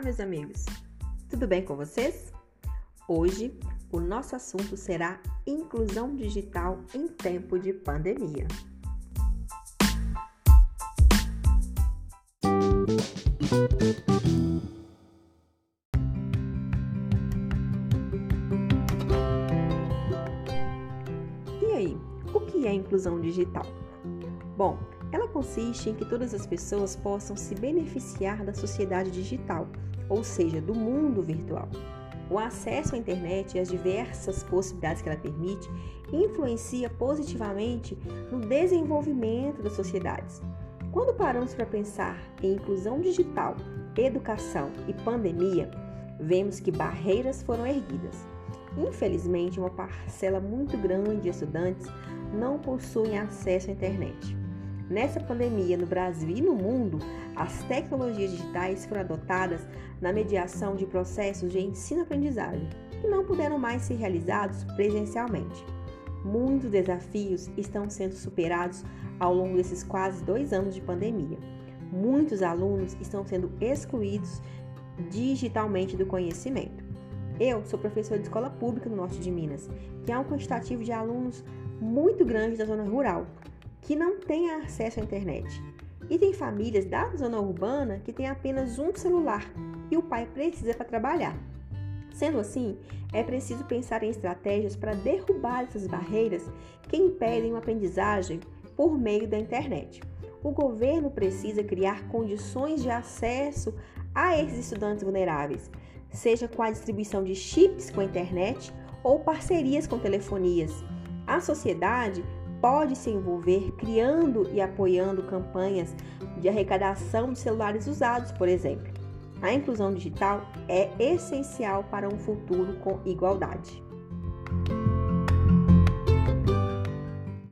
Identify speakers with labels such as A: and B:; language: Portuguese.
A: meus amigos! Tudo bem com vocês? Hoje o nosso assunto será inclusão digital em tempo de pandemia. E aí, o que é inclusão digital? Bom, ela consiste em que todas as pessoas possam se beneficiar da sociedade digital, ou seja, do mundo virtual. O acesso à internet e as diversas possibilidades que ela permite influencia positivamente no desenvolvimento das sociedades. Quando paramos para pensar em inclusão digital, educação e pandemia, vemos que barreiras foram erguidas. Infelizmente, uma parcela muito grande de estudantes não possuem acesso à internet. Nessa pandemia, no Brasil e no mundo, as tecnologias digitais foram adotadas na mediação de processos de ensino-aprendizagem que não puderam mais ser realizados presencialmente. Muitos desafios estão sendo superados ao longo desses quase dois anos de pandemia. Muitos alunos estão sendo excluídos digitalmente do conhecimento. Eu sou professor de escola pública no norte de Minas, que há um quantitativo de alunos muito grande da zona rural, que não têm acesso à internet. E tem famílias da zona urbana que têm apenas um celular e o pai precisa para trabalhar. Sendo assim, é preciso pensar em estratégias para derrubar essas barreiras que impedem uma aprendizagem por meio da internet. O governo precisa criar condições de acesso a esses estudantes vulneráveis, seja com a distribuição de chips com a internet ou parcerias com telefonias. A sociedade pode se envolver criando e apoiando campanhas de arrecadação de celulares usados, por exemplo. A inclusão digital é essencial para um futuro com igualdade.